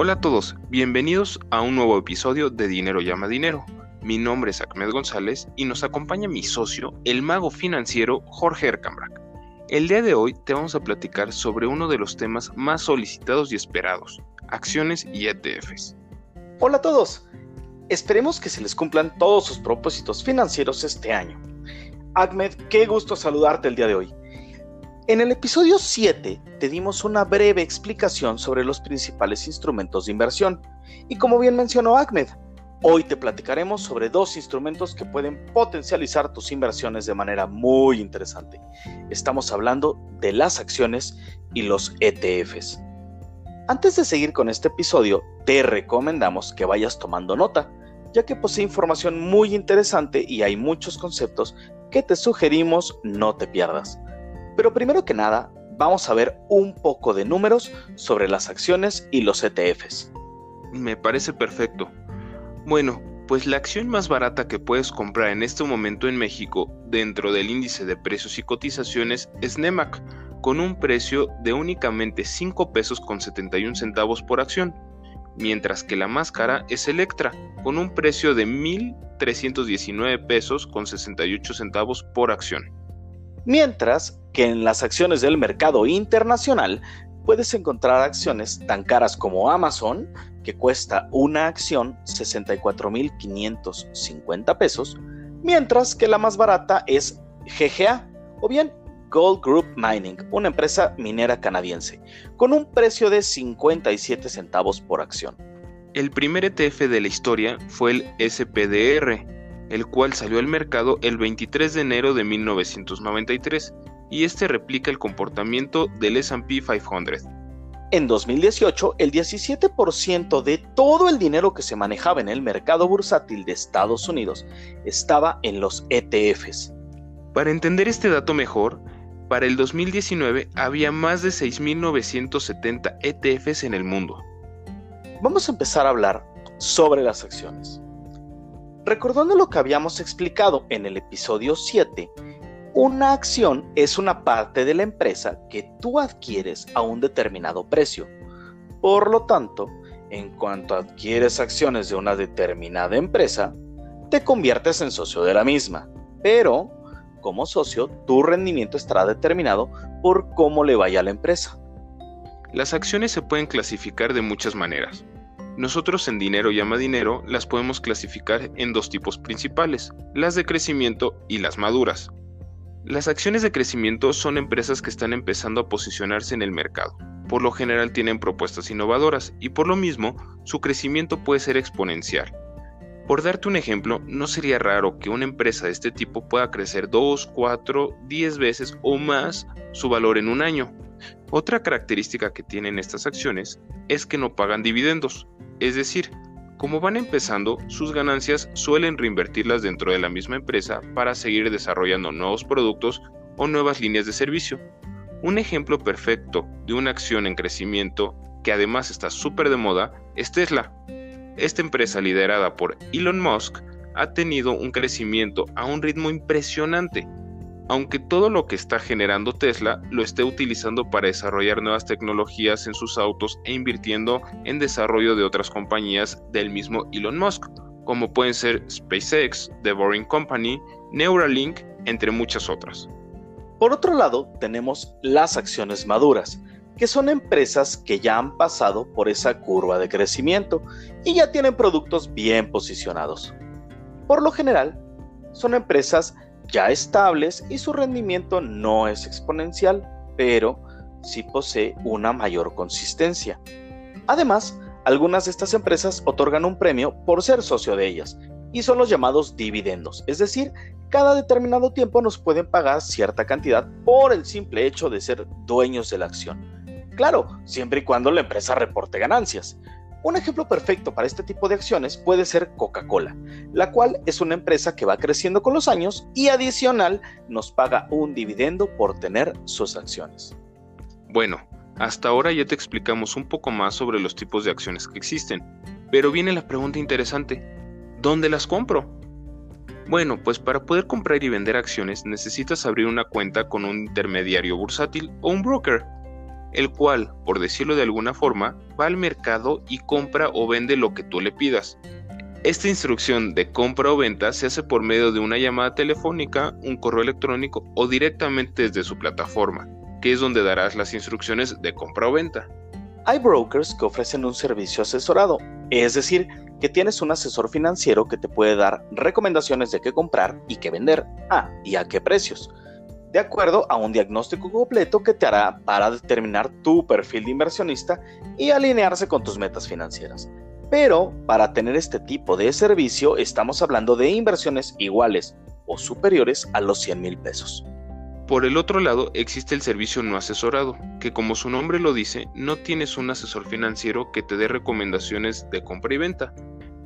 Hola a todos, bienvenidos a un nuevo episodio de Dinero llama Dinero. Mi nombre es Ahmed González y nos acompaña mi socio, el mago financiero Jorge Ercambrak. El día de hoy te vamos a platicar sobre uno de los temas más solicitados y esperados, acciones y ETFs. Hola a todos, esperemos que se les cumplan todos sus propósitos financieros este año. Ahmed, qué gusto saludarte el día de hoy. En el episodio 7 te dimos una breve explicación sobre los principales instrumentos de inversión y como bien mencionó Ahmed, hoy te platicaremos sobre dos instrumentos que pueden potencializar tus inversiones de manera muy interesante. Estamos hablando de las acciones y los ETFs. Antes de seguir con este episodio, te recomendamos que vayas tomando nota, ya que posee información muy interesante y hay muchos conceptos que te sugerimos no te pierdas. Pero primero que nada, vamos a ver un poco de números sobre las acciones y los ETFs. Me parece perfecto. Bueno, pues la acción más barata que puedes comprar en este momento en México dentro del índice de precios y cotizaciones es NEMAC, con un precio de únicamente 5 pesos con 71 centavos por acción, mientras que la más cara es Electra, con un precio de 1.319 pesos con 68 centavos por acción. Mientras que en las acciones del mercado internacional puedes encontrar acciones tan caras como Amazon, que cuesta una acción 64.550 pesos, mientras que la más barata es GGA, o bien Gold Group Mining, una empresa minera canadiense, con un precio de 57 centavos por acción. El primer ETF de la historia fue el SPDR, el cual salió al mercado el 23 de enero de 1993 y este replica el comportamiento del SP 500. En 2018, el 17% de todo el dinero que se manejaba en el mercado bursátil de Estados Unidos estaba en los ETFs. Para entender este dato mejor, para el 2019 había más de 6.970 ETFs en el mundo. Vamos a empezar a hablar sobre las acciones. Recordando lo que habíamos explicado en el episodio 7, una acción es una parte de la empresa que tú adquieres a un determinado precio. Por lo tanto, en cuanto adquieres acciones de una determinada empresa, te conviertes en socio de la misma. Pero, como socio, tu rendimiento estará determinado por cómo le vaya a la empresa. Las acciones se pueden clasificar de muchas maneras. Nosotros en Dinero Llama Dinero las podemos clasificar en dos tipos principales, las de crecimiento y las maduras. Las acciones de crecimiento son empresas que están empezando a posicionarse en el mercado. Por lo general tienen propuestas innovadoras y por lo mismo su crecimiento puede ser exponencial. Por darte un ejemplo, no sería raro que una empresa de este tipo pueda crecer 2, 4, 10 veces o más su valor en un año. Otra característica que tienen estas acciones es que no pagan dividendos, es decir, como van empezando, sus ganancias suelen reinvertirlas dentro de la misma empresa para seguir desarrollando nuevos productos o nuevas líneas de servicio. Un ejemplo perfecto de una acción en crecimiento que además está súper de moda es Tesla. Esta empresa liderada por Elon Musk ha tenido un crecimiento a un ritmo impresionante aunque todo lo que está generando Tesla lo esté utilizando para desarrollar nuevas tecnologías en sus autos e invirtiendo en desarrollo de otras compañías del mismo Elon Musk, como pueden ser SpaceX, The Boring Company, Neuralink, entre muchas otras. Por otro lado, tenemos las acciones maduras, que son empresas que ya han pasado por esa curva de crecimiento y ya tienen productos bien posicionados. Por lo general, son empresas ya estables y su rendimiento no es exponencial, pero sí posee una mayor consistencia. Además, algunas de estas empresas otorgan un premio por ser socio de ellas, y son los llamados dividendos, es decir, cada determinado tiempo nos pueden pagar cierta cantidad por el simple hecho de ser dueños de la acción. Claro, siempre y cuando la empresa reporte ganancias. Un ejemplo perfecto para este tipo de acciones puede ser Coca-Cola, la cual es una empresa que va creciendo con los años y adicional nos paga un dividendo por tener sus acciones. Bueno, hasta ahora ya te explicamos un poco más sobre los tipos de acciones que existen, pero viene la pregunta interesante, ¿dónde las compro? Bueno, pues para poder comprar y vender acciones necesitas abrir una cuenta con un intermediario bursátil o un broker el cual, por decirlo de alguna forma, va al mercado y compra o vende lo que tú le pidas. Esta instrucción de compra o venta se hace por medio de una llamada telefónica, un correo electrónico o directamente desde su plataforma, que es donde darás las instrucciones de compra o venta. Hay brokers que ofrecen un servicio asesorado, es decir, que tienes un asesor financiero que te puede dar recomendaciones de qué comprar y qué vender, ah, y a qué precios, de acuerdo a un diagnóstico completo que te hará para determinar tu perfil de inversionista y alinearse con tus metas financieras. Pero para tener este tipo de servicio estamos hablando de inversiones iguales o superiores a los 100 mil pesos. Por el otro lado, existe el servicio no asesorado, que como su nombre lo dice, no tienes un asesor financiero que te dé recomendaciones de compra y venta.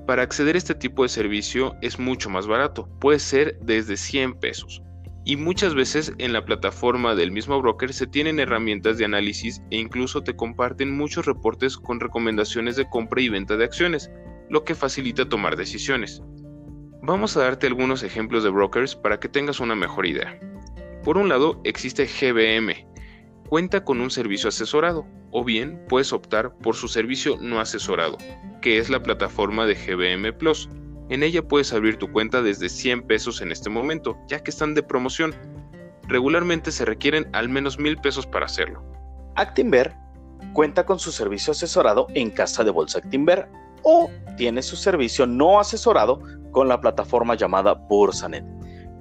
Para acceder a este tipo de servicio es mucho más barato, puede ser desde 100 pesos. Y muchas veces en la plataforma del mismo broker se tienen herramientas de análisis e incluso te comparten muchos reportes con recomendaciones de compra y venta de acciones, lo que facilita tomar decisiones. Vamos a darte algunos ejemplos de brokers para que tengas una mejor idea. Por un lado, existe GBM. Cuenta con un servicio asesorado, o bien puedes optar por su servicio no asesorado, que es la plataforma de GBM Plus. En ella puedes abrir tu cuenta desde 100 pesos en este momento, ya que están de promoción. Regularmente se requieren al menos 1000 pesos para hacerlo. Actinver cuenta con su servicio asesorado en Casa de Bolsa Actinver o tiene su servicio no asesorado con la plataforma llamada Bursanet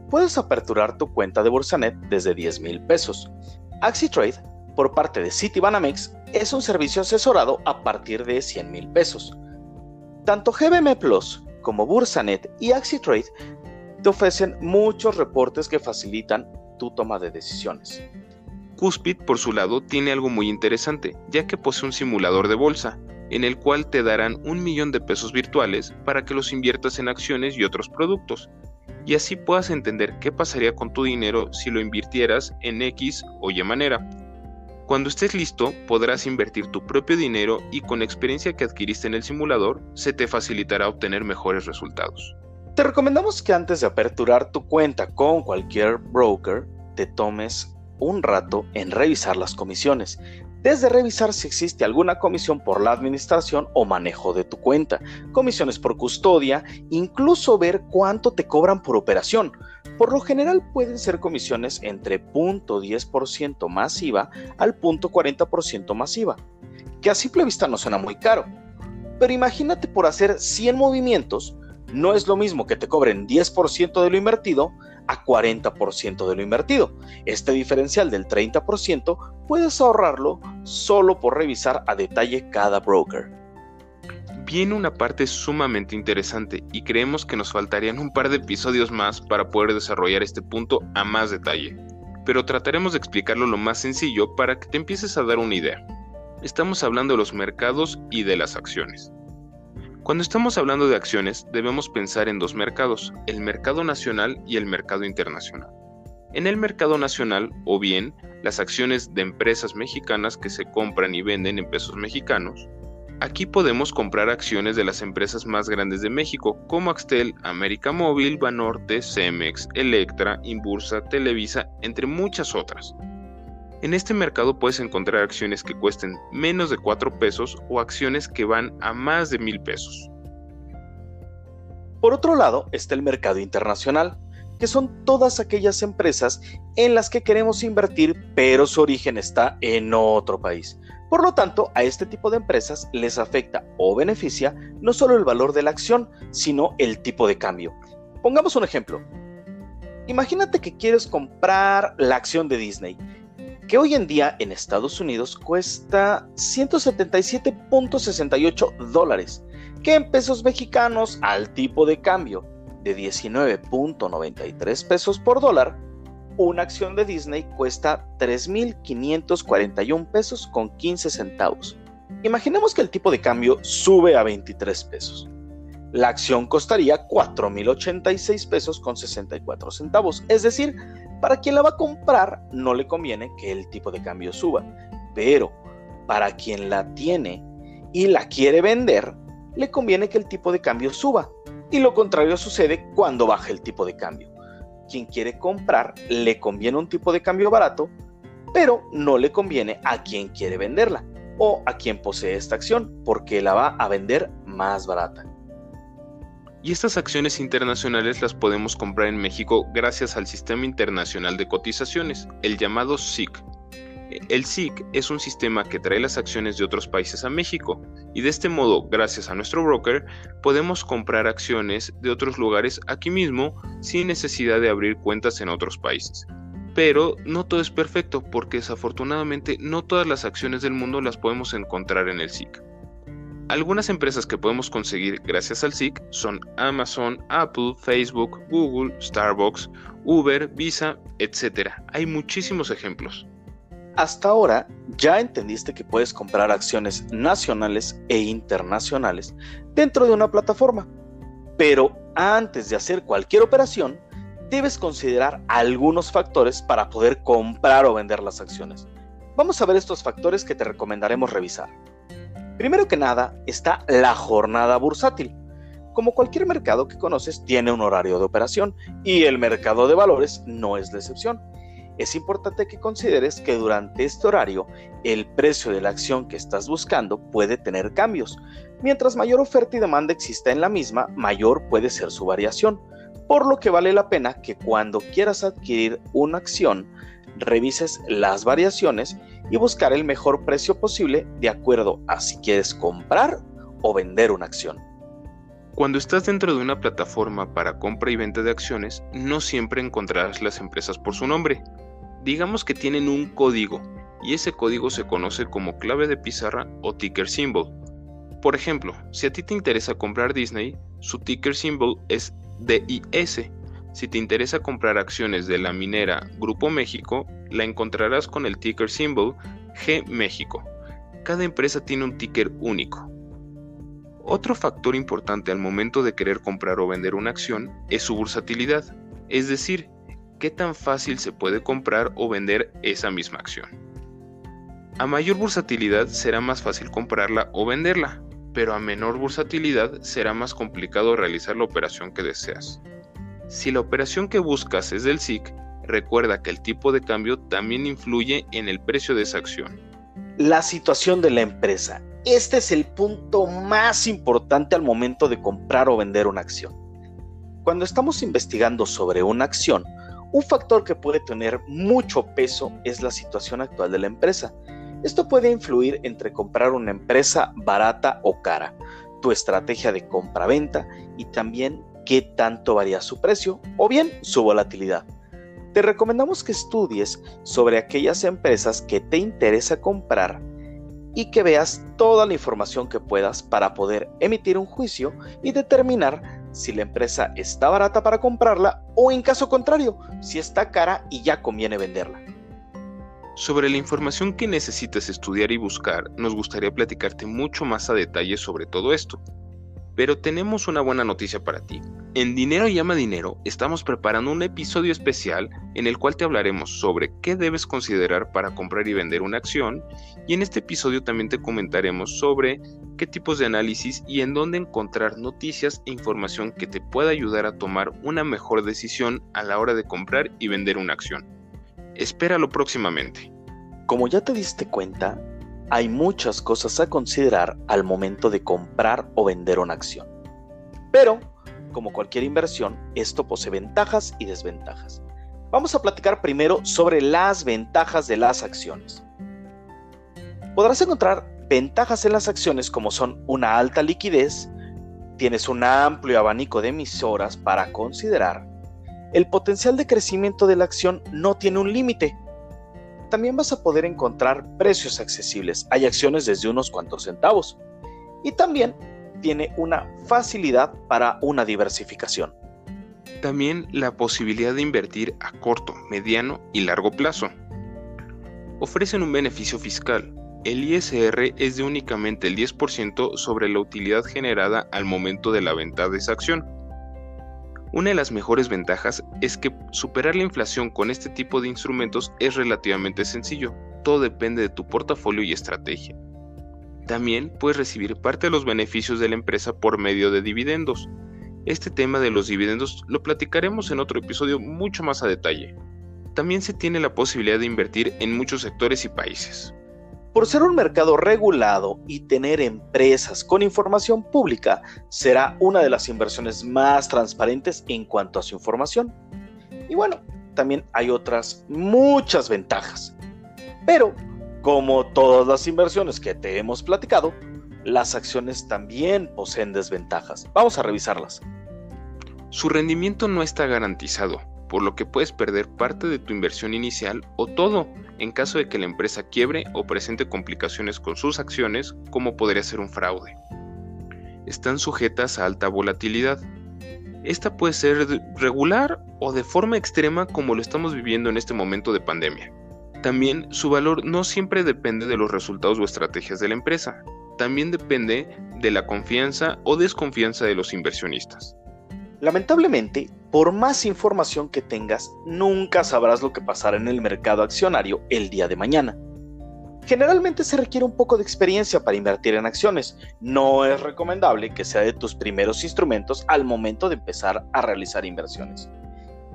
puedes aperturar tu cuenta de Bursanet desde 10 mil pesos. AxiTrade, por parte de Citibanamex, es un servicio asesorado a partir de 100 mil pesos. Tanto GBM Plus como Bursanet y AxiTrade te ofrecen muchos reportes que facilitan tu toma de decisiones. Cuspid, por su lado, tiene algo muy interesante, ya que posee un simulador de bolsa, en el cual te darán un millón de pesos virtuales para que los inviertas en acciones y otros productos, y así puedas entender qué pasaría con tu dinero si lo invirtieras en X o Y manera. Cuando estés listo, podrás invertir tu propio dinero y con la experiencia que adquiriste en el simulador, se te facilitará obtener mejores resultados. Te recomendamos que antes de aperturar tu cuenta con cualquier broker, te tomes un rato en revisar las comisiones, desde revisar si existe alguna comisión por la administración o manejo de tu cuenta, comisiones por custodia, incluso ver cuánto te cobran por operación. Por lo general pueden ser comisiones entre 0.10% masiva al 0.40% masiva, que a simple vista no suena muy caro. Pero imagínate por hacer 100 movimientos, no es lo mismo que te cobren 10% de lo invertido a 40% de lo invertido. Este diferencial del 30% puedes ahorrarlo solo por revisar a detalle cada broker. Viene una parte sumamente interesante y creemos que nos faltarían un par de episodios más para poder desarrollar este punto a más detalle, pero trataremos de explicarlo lo más sencillo para que te empieces a dar una idea. Estamos hablando de los mercados y de las acciones. Cuando estamos hablando de acciones, debemos pensar en dos mercados, el mercado nacional y el mercado internacional. En el mercado nacional, o bien las acciones de empresas mexicanas que se compran y venden en pesos mexicanos, aquí podemos comprar acciones de las empresas más grandes de México, como Axtel, América Móvil, Banorte, Cemex, Electra, Inbursa, Televisa, entre muchas otras. En este mercado puedes encontrar acciones que cuesten menos de 4 pesos o acciones que van a más de mil pesos. Por otro lado está el mercado internacional, que son todas aquellas empresas en las que queremos invertir pero su origen está en otro país. Por lo tanto, a este tipo de empresas les afecta o beneficia no solo el valor de la acción, sino el tipo de cambio. Pongamos un ejemplo. Imagínate que quieres comprar la acción de Disney que hoy en día en Estados Unidos cuesta 177.68 dólares, que en pesos mexicanos al tipo de cambio de 19.93 pesos por dólar, una acción de Disney cuesta 3.541 pesos con 15 centavos. Imaginemos que el tipo de cambio sube a 23 pesos. La acción costaría 4.086 pesos con 64 centavos, es decir, para quien la va a comprar no le conviene que el tipo de cambio suba, pero para quien la tiene y la quiere vender, le conviene que el tipo de cambio suba. Y lo contrario sucede cuando baja el tipo de cambio. Quien quiere comprar le conviene un tipo de cambio barato pero no le conviene a quien quiere venderla o a quien posee esta acción porque la va a vender más barata. Y estas acciones internacionales las podemos comprar en México gracias al Sistema Internacional de Cotizaciones, el llamado SIC. El SIC es un sistema que trae las acciones de otros países a México y de este modo, gracias a nuestro broker, podemos comprar acciones de otros lugares aquí mismo sin necesidad de abrir cuentas en otros países. Pero no todo es perfecto porque desafortunadamente no todas las acciones del mundo las podemos encontrar en el SIC. Algunas empresas que podemos conseguir gracias al SIC son Amazon, Apple, Facebook, Google, Starbucks, Uber, Visa, etc. Hay muchísimos ejemplos. Hasta ahora ya entendiste que puedes comprar acciones nacionales e internacionales dentro de una plataforma. Pero antes de hacer cualquier operación, debes considerar algunos factores para poder comprar o vender las acciones. Vamos a ver estos factores que te recomendaremos revisar. Primero que nada está la jornada bursátil. Como cualquier mercado que conoces tiene un horario de operación y el mercado de valores no es la excepción. Es importante que consideres que durante este horario el precio de la acción que estás buscando puede tener cambios. Mientras mayor oferta y demanda exista en la misma, mayor puede ser su variación por lo que vale la pena que cuando quieras adquirir una acción, revises las variaciones y buscar el mejor precio posible de acuerdo a si quieres comprar o vender una acción. Cuando estás dentro de una plataforma para compra y venta de acciones, no siempre encontrarás las empresas por su nombre. Digamos que tienen un código y ese código se conoce como clave de pizarra o ticker symbol. Por ejemplo, si a ti te interesa comprar Disney, su ticker symbol es DIS. Si te interesa comprar acciones de la minera Grupo México, la encontrarás con el ticker symbol G México. Cada empresa tiene un ticker único. Otro factor importante al momento de querer comprar o vender una acción es su bursatilidad, es decir, qué tan fácil se puede comprar o vender esa misma acción. A mayor bursatilidad será más fácil comprarla o venderla, pero a menor bursatilidad será más complicado realizar la operación que deseas. Si la operación que buscas es del SIC, recuerda que el tipo de cambio también influye en el precio de esa acción. La situación de la empresa. Este es el punto más importante al momento de comprar o vender una acción. Cuando estamos investigando sobre una acción, un factor que puede tener mucho peso es la situación actual de la empresa esto puede influir entre comprar una empresa barata o cara, tu estrategia de compra-venta y también qué tanto varía su precio o bien su volatilidad. Te recomendamos que estudies sobre aquellas empresas que te interesa comprar y que veas toda la información que puedas para poder emitir un juicio y determinar si la empresa está barata para comprarla o en caso contrario, si está cara y ya conviene venderla. Sobre la información que necesitas estudiar y buscar, nos gustaría platicarte mucho más a detalle sobre todo esto. Pero tenemos una buena noticia para ti. En Dinero llama Dinero estamos preparando un episodio especial en el cual te hablaremos sobre qué debes considerar para comprar y vender una acción y en este episodio también te comentaremos sobre qué tipos de análisis y en dónde encontrar noticias e información que te pueda ayudar a tomar una mejor decisión a la hora de comprar y vender una acción. Espéralo próximamente. Como ya te diste cuenta, hay muchas cosas a considerar al momento de comprar o vender una acción. Pero, como cualquier inversión, esto posee ventajas y desventajas. Vamos a platicar primero sobre las ventajas de las acciones. Podrás encontrar ventajas en las acciones como son una alta liquidez, tienes un amplio abanico de emisoras para considerar, el potencial de crecimiento de la acción no tiene un límite. También vas a poder encontrar precios accesibles. Hay acciones desde unos cuantos centavos. Y también tiene una facilidad para una diversificación. También la posibilidad de invertir a corto, mediano y largo plazo. Ofrecen un beneficio fiscal. El ISR es de únicamente el 10% sobre la utilidad generada al momento de la venta de esa acción una de las mejores ventajas es que superar la inflación con este tipo de instrumentos es relativamente sencillo, todo depende de tu portafolio y estrategia. También puedes recibir parte de los beneficios de la empresa por medio de dividendos. Este tema de los dividendos lo platicaremos en otro episodio mucho más a detalle. también se tiene la posibilidad de invertir en muchos sectores y países. Por ser un mercado regulado y tener empresas con información pública, será una de las inversiones más transparentes en cuanto a su información. Y bueno, también hay otras muchas ventajas. Pero, como todas las inversiones que te hemos platicado, las acciones también poseen desventajas. Vamos a revisarlas. Su rendimiento no está garantizado, por lo que puedes perder parte de tu inversión inicial o todo en caso de que la empresa quiebre o presente complicaciones con sus acciones, como podría ser un fraude. Están sujetas a alta volatilidad. Esta puede ser regular o de forma extrema como lo estamos viviendo en este momento de pandemia. También su valor no siempre depende de los resultados o estrategias de la empresa, también depende de la confianza o desconfianza de los inversionistas. Lamentablemente, por más información que tengas, nunca sabrás lo que pasará en el mercado accionario el día de mañana. Generalmente se requiere un poco de experiencia para invertir en acciones. No es recomendable que sea de tus primeros instrumentos al momento de empezar a realizar inversiones.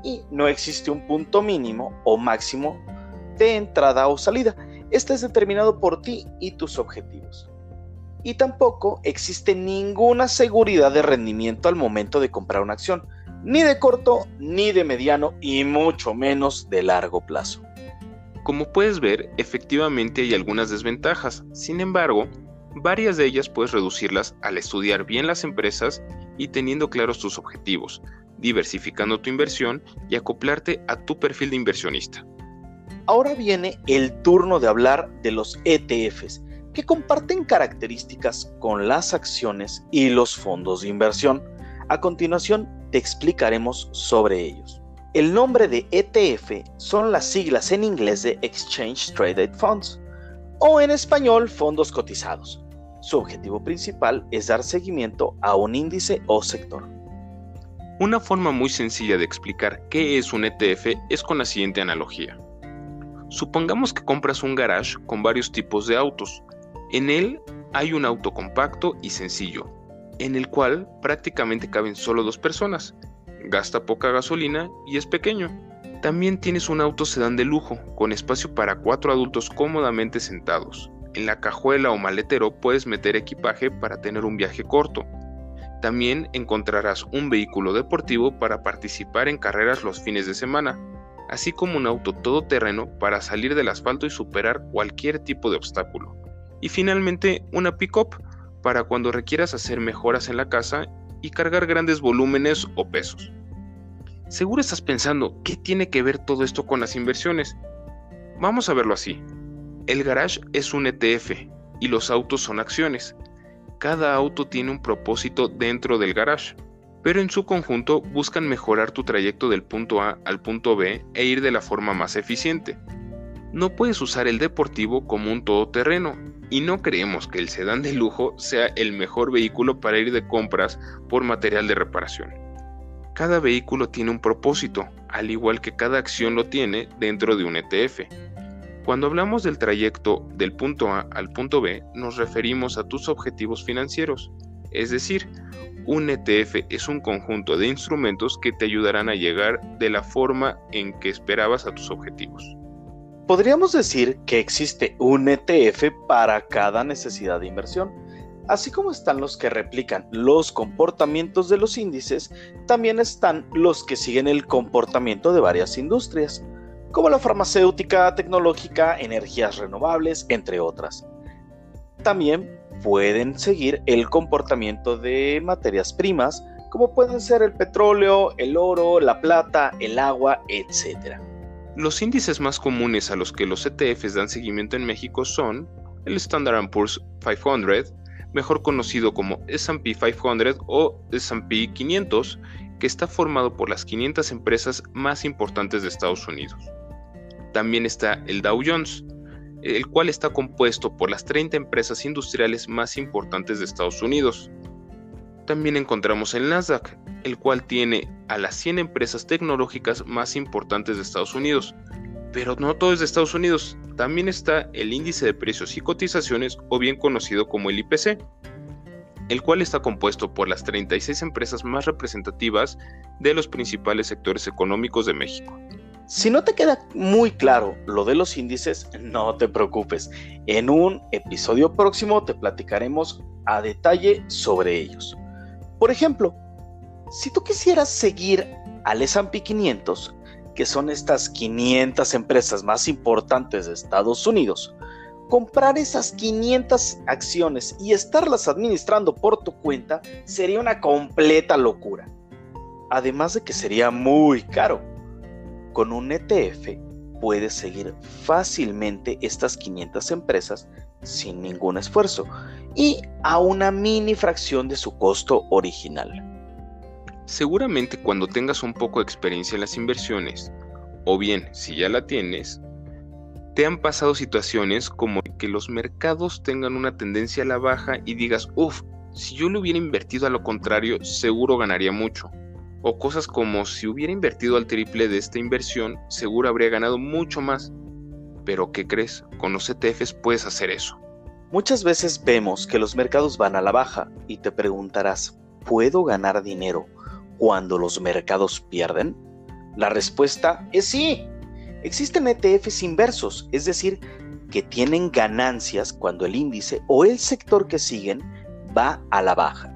Y no existe un punto mínimo o máximo de entrada o salida. Este es determinado por ti y tus objetivos y tampoco existe ninguna seguridad de rendimiento al momento de comprar una acción, ni de corto, ni de mediano y mucho menos de largo plazo. Como puedes ver, efectivamente hay algunas desventajas, sin embargo, varias de ellas puedes reducirlas al estudiar bien las empresas y teniendo claros tus objetivos, diversificando tu inversión y acoplarte a tu perfil de inversionista. Ahora viene el turno de hablar de los ETFs, que comparten características con las acciones y los fondos de inversión. A continuación te explicaremos sobre ellos. El nombre de ETF son las siglas en inglés de Exchange Traded Funds o en español fondos cotizados. Su objetivo principal es dar seguimiento a un índice o sector. Una forma muy sencilla de explicar qué es un ETF es con la siguiente analogía. Supongamos que compras un garage con varios tipos de autos, en él hay un auto compacto y sencillo, en el cual prácticamente caben solo dos personas. Gasta poca gasolina y es pequeño. También tienes un auto sedán de lujo, con espacio para cuatro adultos cómodamente sentados. En la cajuela o maletero puedes meter equipaje para tener un viaje corto. También encontrarás un vehículo deportivo para participar en carreras los fines de semana, así como un auto todoterreno para salir del asfalto y superar cualquier tipo de obstáculo. Y finalmente una pickup para cuando requieras hacer mejoras en la casa y cargar grandes volúmenes o pesos. Seguro estás pensando, ¿qué tiene que ver todo esto con las inversiones? Vamos a verlo así. El garage es un ETF y los autos son acciones. Cada auto tiene un propósito dentro del garage, pero en su conjunto buscan mejorar tu trayecto del punto A al punto B e ir de la forma más eficiente. No puedes usar el deportivo como un todoterreno, y no creemos que el sedán de lujo sea el mejor vehículo para ir de compras por material de reparación. Cada vehículo tiene un propósito, al igual que cada acción lo tiene dentro de un ETF. Cuando hablamos del trayecto del punto A al punto B, nos referimos a tus objetivos financieros, es decir, un ETF es un conjunto de instrumentos que te ayudarán a llegar de la forma en que esperabas a tus objetivos. Podríamos decir que existe un ETF para cada necesidad de inversión. Así como están los que replican los comportamientos de los índices, también están los que siguen el comportamiento de varias industrias, como la farmacéutica, tecnológica, energías renovables, entre otras. También pueden seguir el comportamiento de materias primas, como pueden ser el petróleo, el oro, la plata, el agua, etc. Los índices más comunes a los que los ETFs dan seguimiento en México son el Standard Poor's 500, mejor conocido como S&P 500 o S&P 500, que está formado por las 500 empresas más importantes de Estados Unidos. También está el Dow Jones, el cual está compuesto por las 30 empresas industriales más importantes de Estados Unidos. También encontramos el Nasdaq, el cual tiene a las 100 empresas tecnológicas más importantes de Estados Unidos. Pero no todo es de Estados Unidos, también está el índice de precios y cotizaciones o bien conocido como el IPC, el cual está compuesto por las 36 empresas más representativas de los principales sectores económicos de México. Si no te queda muy claro lo de los índices, no te preocupes. En un episodio próximo te platicaremos a detalle sobre ellos. Por ejemplo, si tú quisieras seguir al S&P 500, que son estas 500 empresas más importantes de Estados Unidos, comprar esas 500 acciones y estarlas administrando por tu cuenta sería una completa locura. Además de que sería muy caro. Con un ETF puedes seguir fácilmente estas 500 empresas sin ningún esfuerzo y a una mini fracción de su costo original. Seguramente cuando tengas un poco de experiencia en las inversiones, o bien si ya la tienes, te han pasado situaciones como que los mercados tengan una tendencia a la baja y digas, uff, si yo lo hubiera invertido a lo contrario, seguro ganaría mucho. O cosas como si hubiera invertido al triple de esta inversión, seguro habría ganado mucho más. Pero ¿qué crees? Con los ETFs puedes hacer eso. Muchas veces vemos que los mercados van a la baja y te preguntarás, ¿puedo ganar dinero cuando los mercados pierden? La respuesta es sí. Existen ETFs inversos, es decir, que tienen ganancias cuando el índice o el sector que siguen va a la baja.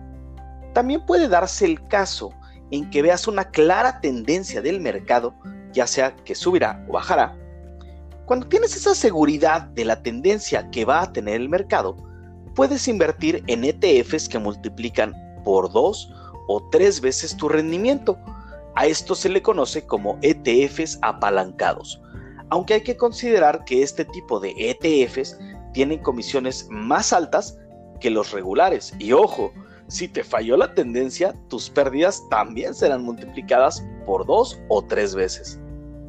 También puede darse el caso en que veas una clara tendencia del mercado, ya sea que subirá o bajará. Cuando tienes esa seguridad de la tendencia que va a tener el mercado, puedes invertir en ETFs que multiplican por dos o tres veces tu rendimiento. A esto se le conoce como ETFs apalancados, aunque hay que considerar que este tipo de ETFs tienen comisiones más altas que los regulares. Y ojo, si te falló la tendencia, tus pérdidas también serán multiplicadas por dos o tres veces.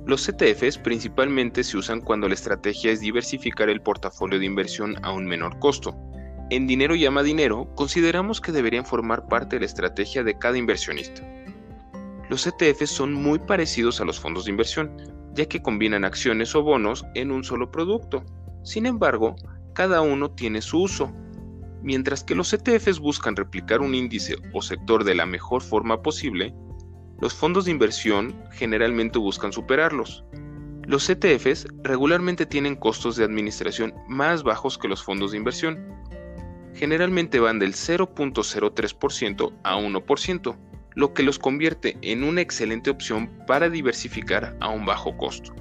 Los ETFs principalmente se usan cuando la estrategia es diversificar el portafolio de inversión a un menor costo, en Dinero llama dinero, consideramos que deberían formar parte de la estrategia de cada inversionista. Los ETFs son muy parecidos a los fondos de inversión, ya que combinan acciones o bonos en un solo producto. Sin embargo, cada uno tiene su uso. Mientras que los ETFs buscan replicar un índice o sector de la mejor forma posible, los fondos de inversión generalmente buscan superarlos. Los ETFs regularmente tienen costos de administración más bajos que los fondos de inversión, generalmente van del 0.03% a 1%, lo que los convierte en una excelente opción para diversificar a un bajo costo,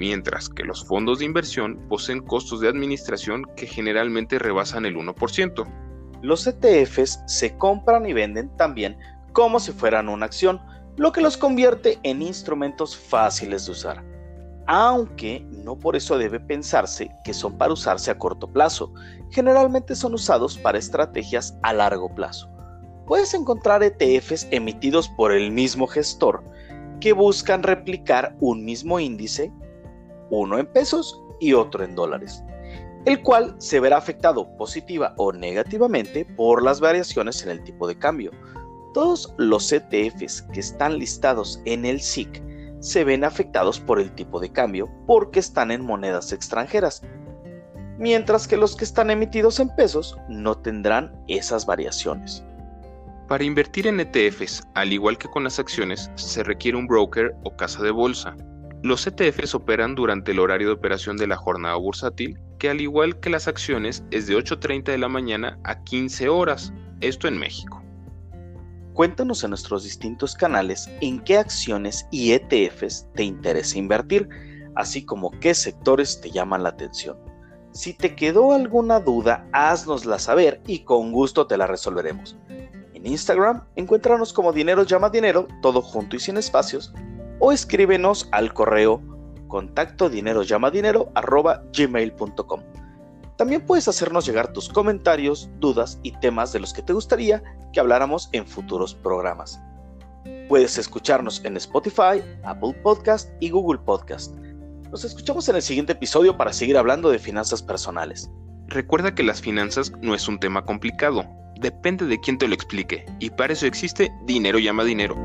mientras que los fondos de inversión poseen costos de administración que generalmente rebasan el 1%. Los ETFs se compran y venden también como si fueran una acción, lo que los convierte en instrumentos fáciles de usar aunque no por eso debe pensarse que son para usarse a corto plazo, generalmente son usados para estrategias a largo plazo. Puedes encontrar ETFs emitidos por el mismo gestor que buscan replicar un mismo índice, uno en pesos y otro en dólares, el cual se verá afectado positiva o negativamente por las variaciones en el tipo de cambio. Todos los ETFs que están listados en el SIC se ven afectados por el tipo de cambio porque están en monedas extranjeras, mientras que los que están emitidos en pesos no tendrán esas variaciones. Para invertir en ETFs, al igual que con las acciones, se requiere un broker o casa de bolsa. Los ETFs operan durante el horario de operación de la jornada bursátil, que al igual que las acciones es de 8.30 de la mañana a 15 horas, esto en México. Cuéntanos en nuestros distintos canales en qué acciones y ETFs te interesa invertir, así como qué sectores te llaman la atención. Si te quedó alguna duda, háznosla saber y con gusto te la resolveremos. En Instagram, encuéntranos como Dinero Llama Dinero, todo junto y sin espacios, o escríbenos al correo contacto dinero llama dinero gmail.com. También puedes hacernos llegar tus comentarios, dudas y temas de los que te gustaría que habláramos en futuros programas. Puedes escucharnos en Spotify, Apple Podcast y Google Podcast. Nos escuchamos en el siguiente episodio para seguir hablando de finanzas personales. Recuerda que las finanzas no es un tema complicado, depende de quién te lo explique, y para eso existe Dinero llama dinero.